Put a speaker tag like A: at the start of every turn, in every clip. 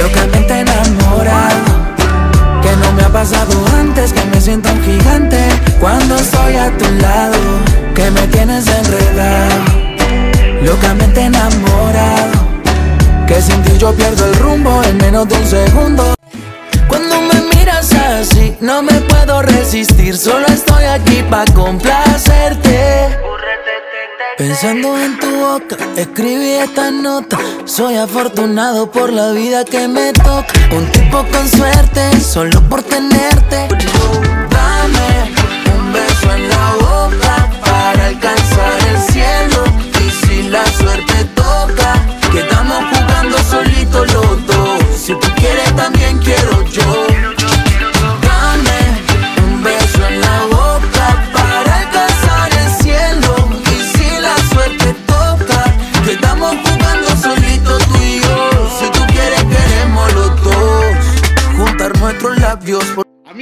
A: locamente enamorado. Que no me ha pasado antes, que me siento un gigante cuando estoy a tu lado. Que me tienes enredado, locamente enamorado. Que sin ti yo pierdo el rumbo en menos de un segundo. Cuando me miras así, no me puedo resistir. Solo estoy aquí para complacerte. Pensando en tu boca, escribí esta nota. Soy afortunado por la vida que me toca. Un tipo con suerte, solo por tenerte.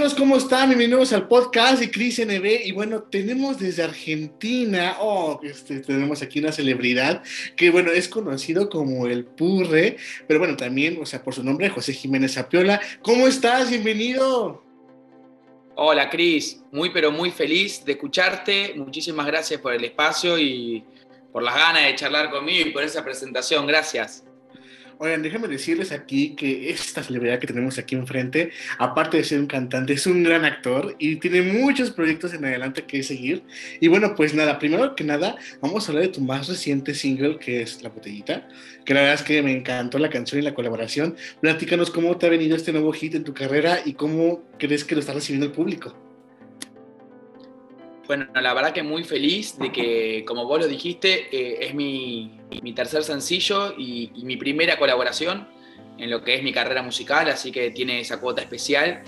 B: Amigos, ¿cómo están? Bienvenidos al podcast de Cris NB. Y bueno, tenemos desde Argentina, oh, este, tenemos aquí una celebridad que, bueno, es conocido como el Purre, pero bueno, también, o sea, por su nombre, José Jiménez Apiola. ¿Cómo estás? Bienvenido.
C: Hola Cris, muy pero muy feliz de escucharte. Muchísimas gracias por el espacio y por las ganas de charlar conmigo y por esa presentación. Gracias.
B: Oigan, déjenme decirles aquí que esta celebridad que tenemos aquí enfrente, aparte de ser un cantante, es un gran actor y tiene muchos proyectos en adelante que seguir. Y bueno, pues nada, primero que nada, vamos a hablar de tu más reciente single, que es La Botellita, que la verdad es que me encantó la canción y la colaboración. Platícanos cómo te ha venido este nuevo hit en tu carrera y cómo crees que lo está recibiendo el público.
C: Bueno, la verdad que muy feliz de que, como vos lo dijiste, eh, es mi, mi tercer sencillo y, y mi primera colaboración en lo que es mi carrera musical, así que tiene esa cuota especial.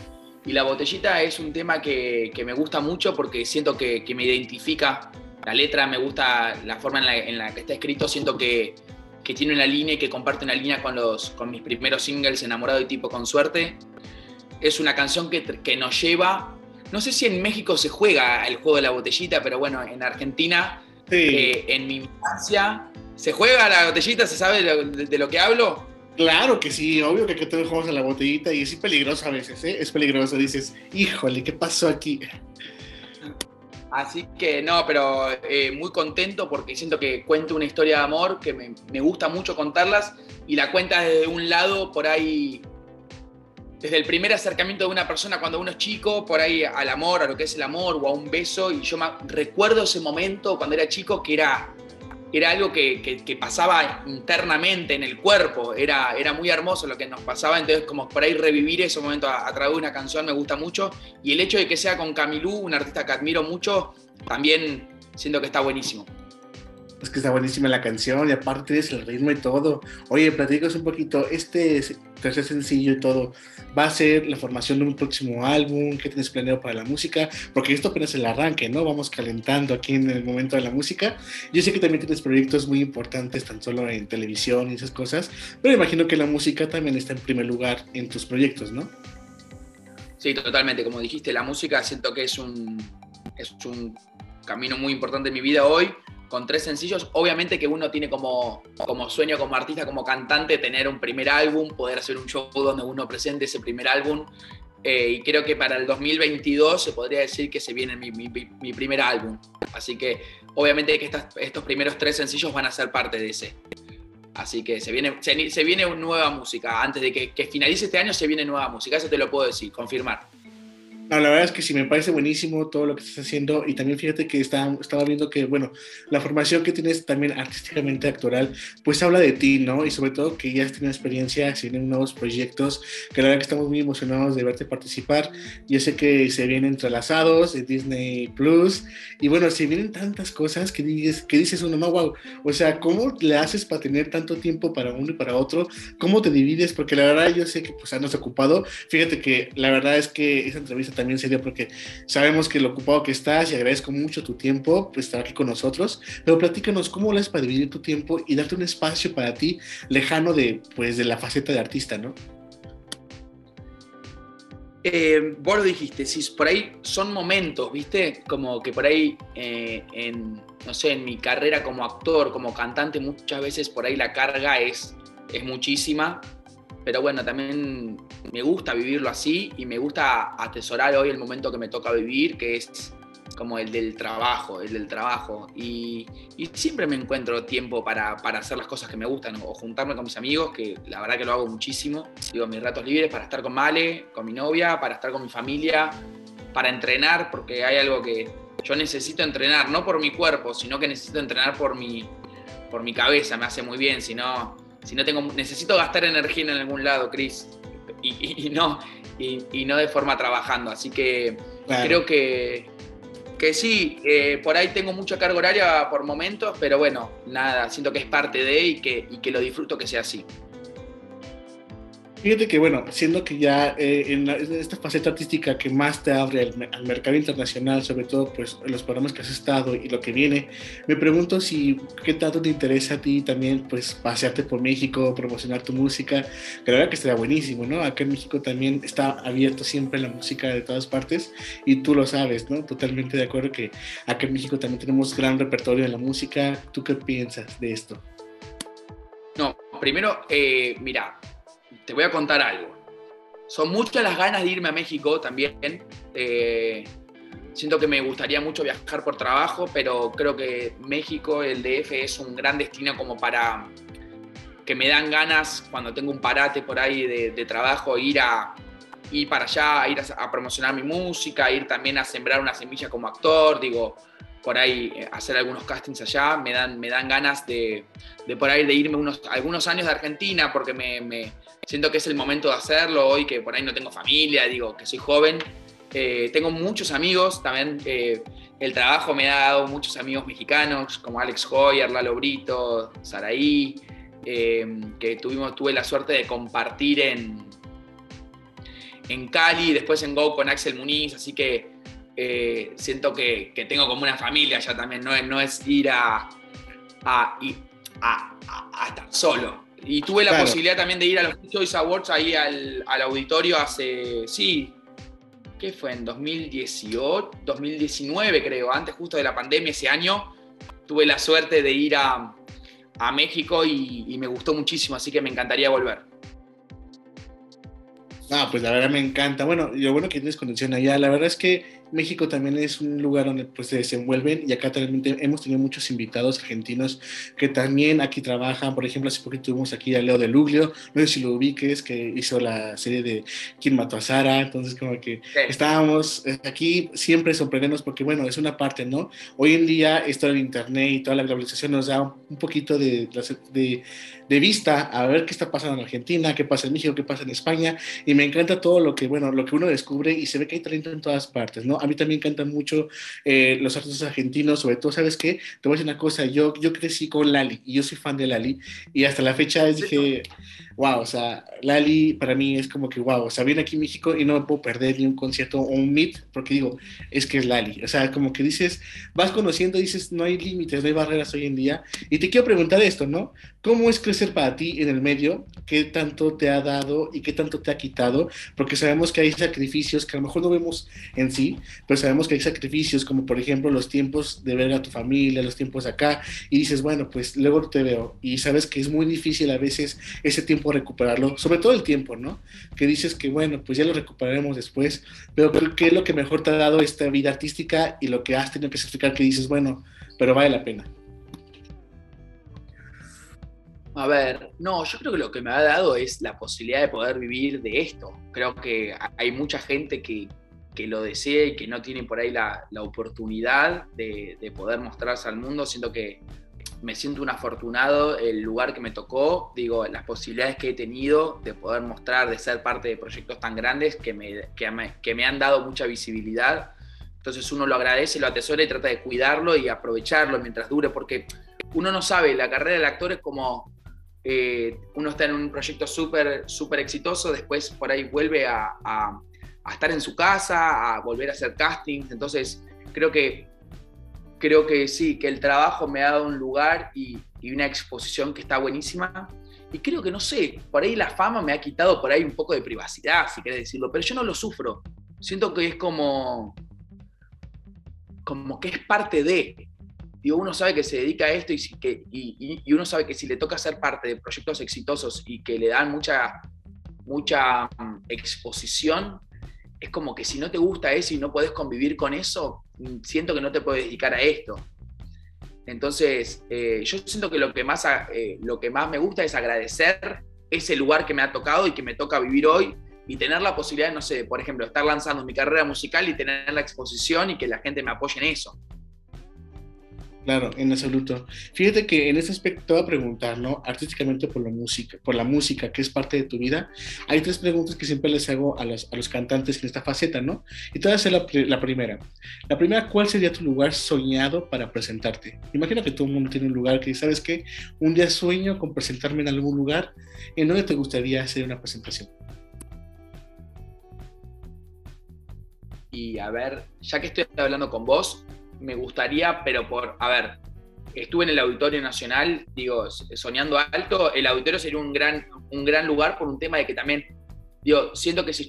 C: Y La Botellita es un tema que, que me gusta mucho porque siento que, que me identifica. La letra me gusta la forma en la, en la que está escrito, siento que, que tiene una línea y que comparte una línea con, los, con mis primeros singles, Enamorado y Tipo con Suerte. Es una canción que, nos lleva, no sé si en México se juega el juego de la botellita, pero bueno, en Argentina,
B: Sí,
C: eh, en mi infancia, ¿se juega la botellita? ¿Se sabe de, de- de lo que hablo?
B: claro que sí, obvio que aquí todos jugamos a la botellita y es peligroso a veces, ¿eh? Es peligroso, dices, híjole, ¿qué pasó aquí?
C: Así que no, pero eh, muy contento porque siento que cuento una historia de amor que me, me gusta mucho contarlas y la cuenta desde un lado por ahí, desde el primer acercamiento de una persona cuando uno es chico, por ahí al amor, a lo que es el amor o a un beso. Y yo recuerdo ese momento cuando era chico que era, era algo que, que- que pasaba internamente en el cuerpo, era, era muy hermoso lo que nos pasaba. Entonces, como por ahí revivir ese momento a, a través de una canción me gusta mucho. Y el hecho de que sea con Camilú, un artista que admiro mucho, también siento que está buenísimo.
B: Es que está buenísima la canción y aparte es el ritmo y todo. Oye, platícanos un poquito, este tercer sencillo y todo, ¿va a ser la formación de un próximo álbum? ¿Qué tienes planeado para la música? Porque esto apenas es el arranque, ¿no? Vamos calentando aquí en el momento de la música. Yo sé que también tienes proyectos muy importantes, tan solo en televisión y esas cosas, pero imagino que la música también está en primer lugar en tus proyectos, ¿no?
C: Sí, totalmente. Como dijiste, la música siento que es un, es un camino muy importante en mi vida hoy. Con tres sencillos, obviamente que uno tiene como, como sueño, como artista, como cantante, tener un primer álbum, poder hacer un show donde uno presente ese primer álbum. Eh, y creo que para el 2022 se podría decir que se viene mi, mi- mi primer álbum. Así que obviamente que estas- estos primeros tres sencillos van a ser parte de ese. Así que se viene, se, se viene nueva música. Antes de que, que finalice este año se viene nueva música. Eso te lo puedo decir, confirmar.
B: No, la verdad es que sí, me parece buenísimo todo lo que estás haciendo y también fíjate que está, estaba viendo que, bueno, la formación que tienes también artísticamente actoral, pues habla de ti, ¿no? Y sobre todo que ya has tenido experiencia, se vienen nuevos proyectos, que la verdad que estamos muy emocionados de verte participar. Yo sé que se vienen entrelazados de Disney Plus y bueno, se vienen tantas cosas que dices, que dices uno, no, wow, o sea, ¿cómo le haces para tener tanto tiempo para uno y para otro? ¿Cómo te divides? Porque la verdad yo sé que pues andas ocupado. Fíjate que la verdad es que esa entrevista también se dio porque sabemos que lo ocupado que estás y agradezco mucho tu tiempo pues, estar aquí con nosotros. Pero platícanos cómo lo haces para dividir tu tiempo y darte un espacio para ti lejano de, pues, de la faceta de artista, ¿no?
C: Eh, vos lo dijiste, si por ahí son momentos, ¿viste? Como que por ahí, eh, en, no sé, en mi carrera como actor, como cantante, muchas veces por ahí la carga es, es muchísima. Pero bueno, también me gusta vivirlo así y me gusta atesorar hoy el momento que me toca vivir, que es como el del trabajo, el del trabajo. Y, siempre me encuentro tiempo para, hacer las cosas que me gustan o juntarme con mis amigos, que la verdad que lo hago muchísimo. Digo, mis ratos libres para estar con Male, con mi novia, para estar con mi familia, para entrenar, porque hay algo que yo necesito entrenar, no por mi cuerpo, sino que necesito entrenar por mi, por mi cabeza, me hace muy bien, si no, si no tengo, necesito gastar energía en algún lado, Chris, y, no, y, no de forma trabajando, así que creo que, que sí, eh, por ahí tengo mucha carga horaria por momentos, pero bueno, nada, siento que es parte de y que, y que lo disfruto que sea así.
B: Fíjate que, bueno, siendo que ya eh, en, esta faceta artística que más te abre al, mercado internacional, sobre todo pues los programas que has estado y lo que viene, me pregunto si qué tanto te interesa a ti también pues pasearte por México, promocionar tu música, que la verdad que estaría buenísimo, ¿no? Acá en México también está abierto siempre la música de todas partes y tú lo sabes, ¿no? Totalmente de acuerdo que acá en México también tenemos gran repertorio de la música. ¿Tú qué piensas de esto?
C: No, primero, eh, mira, te voy a contar algo. Son muchas las ganas de irme a México también. Eh, siento que me gustaría mucho viajar por trabajo, pero creo que México, el DF, es un gran destino como para que me dan ganas cuando tengo un parate por ahí de, trabajo, ir a ir para allá, ir a, promocionar mi música, ir también a sembrar una semilla como actor, digo, por ahí eh, hacer algunos castings allá, me dan, me dan ganas de, por ahí de irme unos, algunos años de Argentina, porque me, siento que es el momento de hacerlo hoy, que por ahí no tengo familia, digo, que soy joven. Eh, tengo muchos amigos, también eh, el trabajo me ha dado muchos amigos mexicanos, como Alex Hoyer, Lalo Brito, Saraí, eh, que tuvimos, tuve la suerte de compartir en, en Cali, después en Go con Axel Muniz, así que siento que, tengo como una familia ya también, no no es ir a, a, a estar solo, y tuve la posibilidad también de ir a los Choice Awards ahí al, auditorio hace, sí, ¿qué fue? En 2018, 2019 creo, antes justo de la pandemia ese año, tuve la suerte de ir a, México y, y, me gustó muchísimo, así que me encantaría volver.
B: Ah, pues la verdad me encanta. Bueno, lo bueno que tienes conexión allá, la verdad es que México también es un lugar donde pues, se desenvuelven y acá también hemos tenido muchos invitados argentinos que también aquí trabajan. Por ejemplo, hace poquito tuvimos aquí a Leo de Luglio, no sé si lo ubiques, que hizo la serie de ¿Quién mató a Sara? Entonces, como que estábamos eh, aquí siempre sorprendernos porque, bueno, es una parte, ¿no? Hoy en día esto del Internet y toda la globalización nos da un poquito de, de, de vista a ver qué está pasando en Argentina, qué pasa en México, qué pasa en España. Y me encanta todo lo que, bueno, lo que uno descubre y se ve que hay talento en todas partes, ¿no? A mí también encantan mucho eh, los artistas argentinos, sobre todo, ¿sabes qué? Te voy a decir una cosa, yo, yo crecí con Lali y yo soy fan de Lali y hasta la fecha dije, wow, o sea, Lali para mí es como que wow, o sea, viene aquí a México y no me puedo perder ni un concierto o un meet porque digo, es que es Lali, o sea, como que dices, vas conociendo, dices, no hay límites, no hay barreras hoy en día y te quiero preguntar esto, ¿no? ¿Cómo es crecer para ti en el medio? ¿Qué tanto te ha dado y qué tanto te ha quitado? Porque sabemos que hay sacrificios que a lo mejor no vemos en sí, pero sabemos que hay sacrificios como por ejemplo los tiempos de ver a tu familia, los tiempos acá, y dices, bueno, pues luego te veo, y sabes que es muy difícil a veces ese tiempo recuperarlo, sobre todo el tiempo, ¿no? Que dices que bueno, pues ya lo recuperaremos después, pero ¿qué es lo que mejor te ha dado esta vida artística y lo que has tenido que explicar que dices, bueno, pero vale la pena?
C: A ver, no, yo creo que lo que me ha dado es la posibilidad de poder vivir de esto. Creo que hay mucha gente que, que lo desee y que no tiene por ahí la, la oportunidad de, de, poder mostrarse al mundo. Siento que me siento un afortunado el lugar que me tocó, digo, las posibilidades que he tenido de poder mostrar, de ser parte de proyectos tan grandes que me, que me, que me han dado mucha visibilidad. Entonces uno lo agradece, lo atesora y trata de cuidarlo y aprovecharlo mientras dure, porque uno no sabe, la carrera del actor es como eh, uno está en un proyecto súper súper exitoso, después por ahí vuelve a estar en su casa, a volver a hacer castings. Entonces, creo que, creo que sí, que el trabajo me ha dado un lugar y, una exposición que está buenísima. Y creo que, no sé, por ahí la fama me ha quitado por ahí un poco de privacidad, si querés decirlo, pero yo no lo sufro. Siento que es como, como que es parte de. Digo, uno sabe que se dedica a esto y, que, y, y uno sabe que si le toca ser parte de proyectos exitosos y que le dan mucha mucha mm, exposición, es como que si no te gusta eso y no podés convivir con eso, mm, siento que no te puedes dedicar a esto. Entonces, eh, yo siento que lo que, más, eh, lo que más me gusta es agradecer ese lugar que me ha tocado y que me toca vivir hoy y tener la posibilidad, no sé, por ejemplo, estar lanzando mi carrera musical y tener la exposición y que la gente me apoye en eso.
B: Claro, en absoluto. Fíjate que en este aspecto te voy a preguntar, ¿no? Artísticamente por la música, por la música que es parte de tu vida, hay tres preguntas que siempre les hago a los, a los cantantes en esta faceta, ¿no? Y te voy a hacer la, primera. La primera, ¿cuál sería tu lugar soñado para presentarte? Imagina que todo el mundo tiene un lugar que, ¿sabes qué? Un día sueño con presentarme en algún lugar. ¿En dónde te gustaría hacer una presentación?
C: Y a ver, ya que estoy hablando con vos, me gustaría, pero por, a ver, estuve en el Auditorio Nacional, digo, soñando alto, el auditorio sería un gran, un gran lugar por un tema de que también, digo, siento que si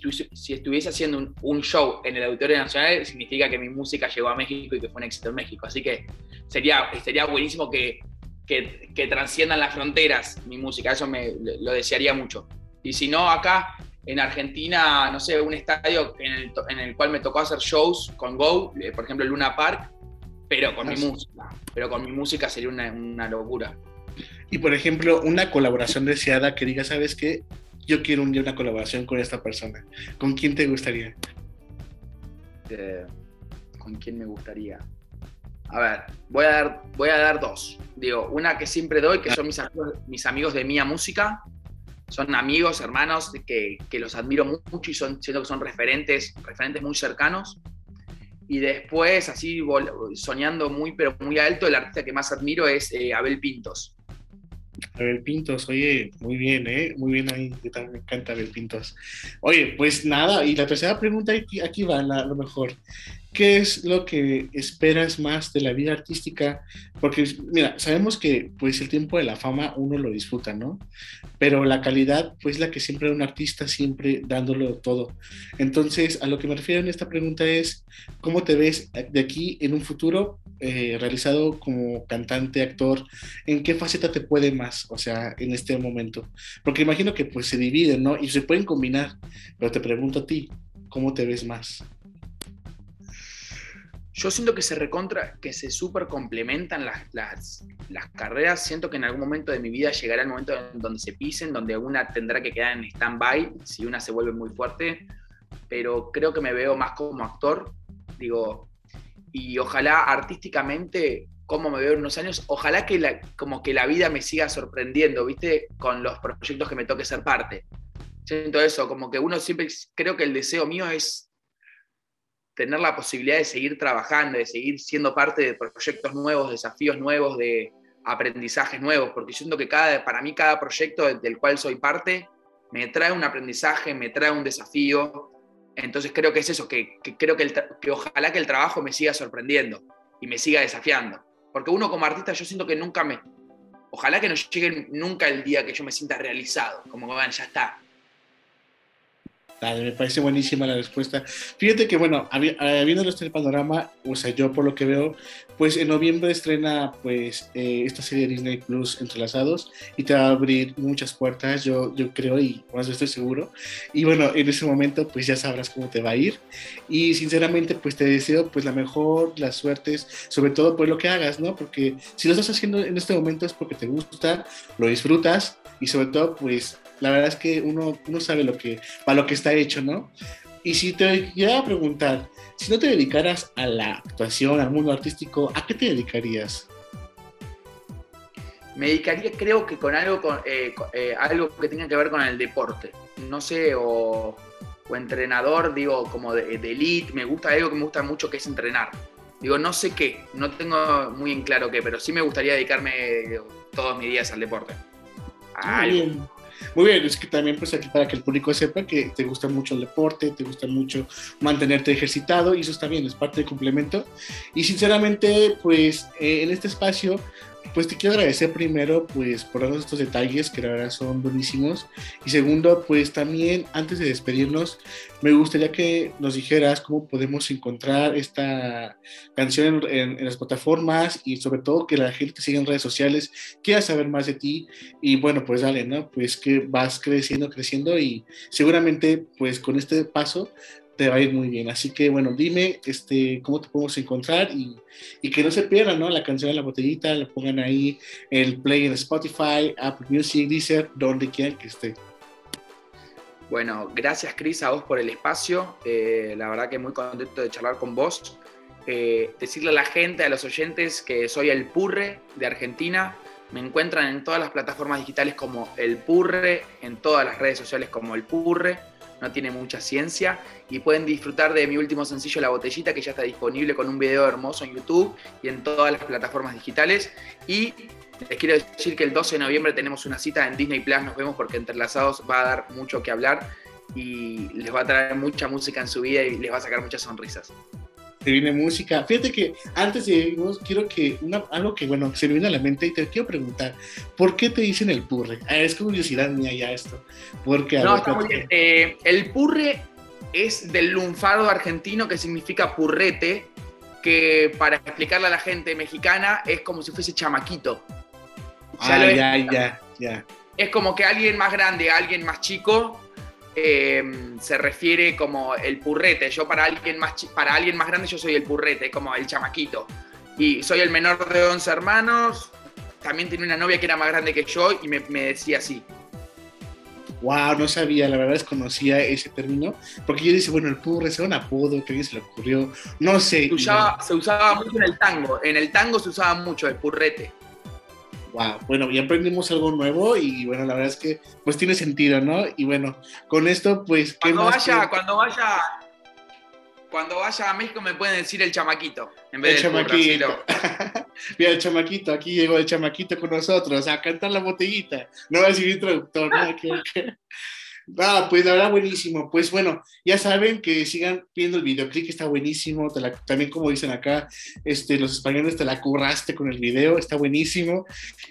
C: estuviese, haciendo un, show en el Auditorio Nacional, significa que mi música llegó a México y que fue un éxito en México. Así que sería, sería buenísimo que, que, que trasciendan las fronteras mi música, eso me, lo desearía mucho. Y si no, acá en Argentina, no sé, un estadio en el, en el, cual me tocó hacer shows con Go, eh, por ejemplo, Luna Park, pero con mi música. Pero con mi música sería una, una, locura.
B: Y por ejemplo, una colaboración deseada que diga, ¿sabes qué? Yo quiero un día una colaboración con esta persona. ¿Con quién te gustaría?
C: Eh, ¿Con quién me gustaría? A ver, voy a dar, voy a dar dos. Digo, una que siempre doy, que son mis amigos, mis amigos de Mía Música. Son amigos, hermanos, que, que los admiro mucho y son, siento que son referentes, referentes muy cercanos. Y después, así soñando muy, pero muy alto, el artista que más admiro es eh, Abel Pintos.
B: Abel Pintos, oye, muy bien, ¿eh? Muy bien ahí, me encanta Abel Pintos. Oye, pues nada, y la tercera pregunta, aquí, va, a lo mejor. ¿Qué es lo que esperas más de la vida artística? Porque, mira, sabemos que pues el tiempo de la fama uno lo disfruta, ¿no? Pero la calidad, pues la que siempre un artista, siempre dándolo todo. Entonces, a lo que me refiero en esta pregunta es, ¿cómo te ves de aquí en un futuro eh, realizado como cantante, actor? ¿En qué faceta te puede más? O sea, en este momento. Porque imagino que pues se dividen, ¿no? Y se pueden combinar. Pero te pregunto a ti, ¿cómo te ves más?
C: Yo siento que se recontra, que se súper complementan las, las, las, carreras. Siento que en algún momento de mi vida llegará el momento en donde se pisen, donde una tendrá que quedar en stand-by si una se vuelve muy fuerte. Pero creo que me veo más como actor. Digo, y ojalá artísticamente, como me veo en unos años, ojalá que la, como que la vida me siga sorprendiendo, ¿viste? Con los proyectos que me toque ser parte. Siento eso, como que uno siempre, creo que el deseo mío es tener la posibilidad de seguir trabajando, de seguir siendo parte de proyectos nuevos, desafíos nuevos, de aprendizajes nuevos, porque siento que cada, para mí cada proyecto del cual soy parte me trae un aprendizaje, me trae un desafío. Entonces creo que es eso, que, creo que, que ojalá que el trabajo me siga sorprendiendo y me siga desafiando. Porque uno como artista yo siento que nunca me... Ojalá que no llegue nunca el día que yo me sienta realizado, como que bueno, ya está,
B: me parece buenísima la respuesta. Fíjate que, bueno, habiendo este panorama, o sea, yo por lo que veo, pues en noviembre estrena pues eh, esta serie de Disney Plus Entrelazados y te va a abrir muchas puertas, yo, yo creo y más estoy seguro. Y bueno, en ese momento pues ya sabrás cómo te va a ir. Y sinceramente pues te deseo pues la mejor, las suertes, sobre todo pues lo que hagas, ¿no? Porque si lo estás haciendo en este momento es porque te gusta, lo disfrutas y sobre todo pues la verdad es que uno, uno sabe lo que, para lo que está hecho, ¿no? Y si te iba a preguntar, si no te dedicaras a la actuación, al mundo artístico, ¿a qué te dedicarías?
C: Me dedicaría, creo que con algo, con, eh, eh, algo que tenga que ver con el deporte. No sé, o, o entrenador, digo, como de, elite. Me gusta algo que me gusta mucho, que es entrenar. Digo, no sé qué, no tengo muy en claro qué, pero sí me gustaría dedicarme todos mis días al deporte.
B: bien. Muy bien, es que también pues aquí para que el público sepa que te gusta mucho el deporte, te gusta mucho mantenerte ejercitado y eso está bien, es parte del complemento. Y sinceramente pues eh, en este espacio pues te quiero agradecer primero, pues, por darnos estos detalles que la verdad son buenísimos. Y segundo, pues también, antes de despedirnos, me gustaría que nos dijeras cómo podemos encontrar esta canción en, en las plataformas y sobre todo que la gente te siga en redes sociales, quiera saber más de ti. Y bueno, pues dale, ¿no? Pues que vas creciendo, creciendo y seguramente, pues con este paso te va a ir muy bien. Así que bueno, dime este, cómo te podemos encontrar y, que no se pierdan, ¿no? La canción de la botellita, la pongan ahí, el play en Spotify, Apple Music, Deezer, donde quieran que esté.
C: Bueno, gracias Cris a vos por el espacio. Eh, la verdad que muy contento de charlar con vos. Eh, decirle a la gente, a los oyentes, que soy el Purre de Argentina. Me encuentran en todas las plataformas digitales como el Purre, en todas las redes sociales como el Purre no tiene mucha ciencia y pueden disfrutar de mi último sencillo La Botellita que ya está disponible con un video hermoso en YouTube y en todas las plataformas digitales. Y les quiero decir que el 12 de noviembre tenemos una cita en Disney Plus, nos vemos porque Entrelazados va a dar mucho que hablar y les va a traer mucha música en su vida y les va a sacar muchas sonrisas
B: te viene música. Fíjate que antes de irnos, quiero que una, algo que, bueno, se me viene a la mente y te quiero preguntar, ¿por qué te dicen el purre? Ah, es curiosidad mía ya esto. Porque,
C: no, está muy bien. Eh, el purre es del lunfardo argentino que significa purrete, que para explicarle a la gente mexicana es como si fuese chamaquito.
B: ah, ya, ya, ya.
C: Es como que alguien más grande, alguien más chico, Em, se refiere como el purrete. Yo para alguien, más, para alguien más grande yo soy el purrete, como el chamaquito. Y soy el menor de 11 hermanos. También tenía una novia que era más grande que yo y me, decía así.
B: Wow, no sabía, la verdad desconocía ese término. Porque yo decía, bueno, el purre es un apodo que a se le ocurrió. No sé.
C: Se usaba, se usaba mucho en el tango. En el tango se usaba mucho el purrete.
B: Wow, bueno, ya aprendimos algo nuevo y bueno, la verdad es que pues tiene sentido, ¿no? Y bueno, con esto pues...
C: Cuando vaya, cuando vaya, cuando vaya a México me pueden decir el chamaquito, en vez
B: el chamaquito. Mira, el chamaquito, aquí llegó el chamaquito con nosotros a cantar la botellita. No va a decir introductor, ¿no? Ah, pues la verdad buenísimo. Pues bueno, ya saben que sigan viendo el videoclip, está buenísimo. también como dicen acá, este, los españoles te la curraste con el video, está buenísimo.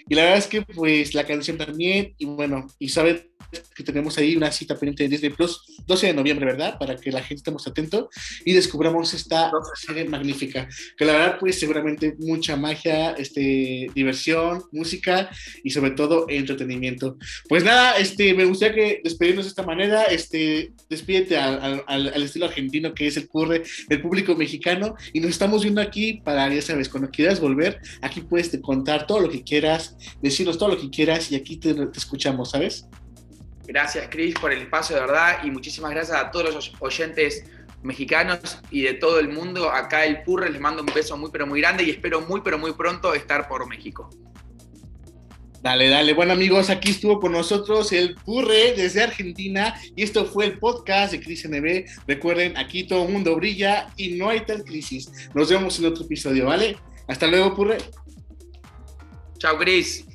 B: Y la verdad es que pues la canción también, y bueno, y saben que tenemos ahí una cita pendiente de Disney Plus, 12 de noviembre, ¿verdad? Para que la gente estemos atento y descubramos esta serie magnífica. Que la verdad, pues seguramente mucha magia, este, diversión, música y sobre todo entretenimiento. Pues nada, este, me gustaría que despedirnos de esta manera, este, despídete al, al, estilo argentino que es el curre del público mexicano y nos estamos viendo aquí para, ya sabes, cuando quieras volver, aquí puedes contar todo lo que quieras, decirnos todo lo que quieras y aquí te, te escuchamos, ¿sabes?
C: Gracias, Chris, por el espacio, de verdad, y muchísimas gracias a todos los oyentes mexicanos y de todo el mundo. Acá el Purre les mando un beso muy, pero muy grande y espero muy, pero muy pronto estar por México.
B: Dale, dale. Bueno, amigos, aquí estuvo con nosotros el Purre desde Argentina y esto fue el podcast de Cris NB. Recuerden, aquí todo el mundo brilla y no hay tal crisis. Nos vemos en otro episodio, ¿vale? Hasta luego, Purre.
C: Chao, Cris.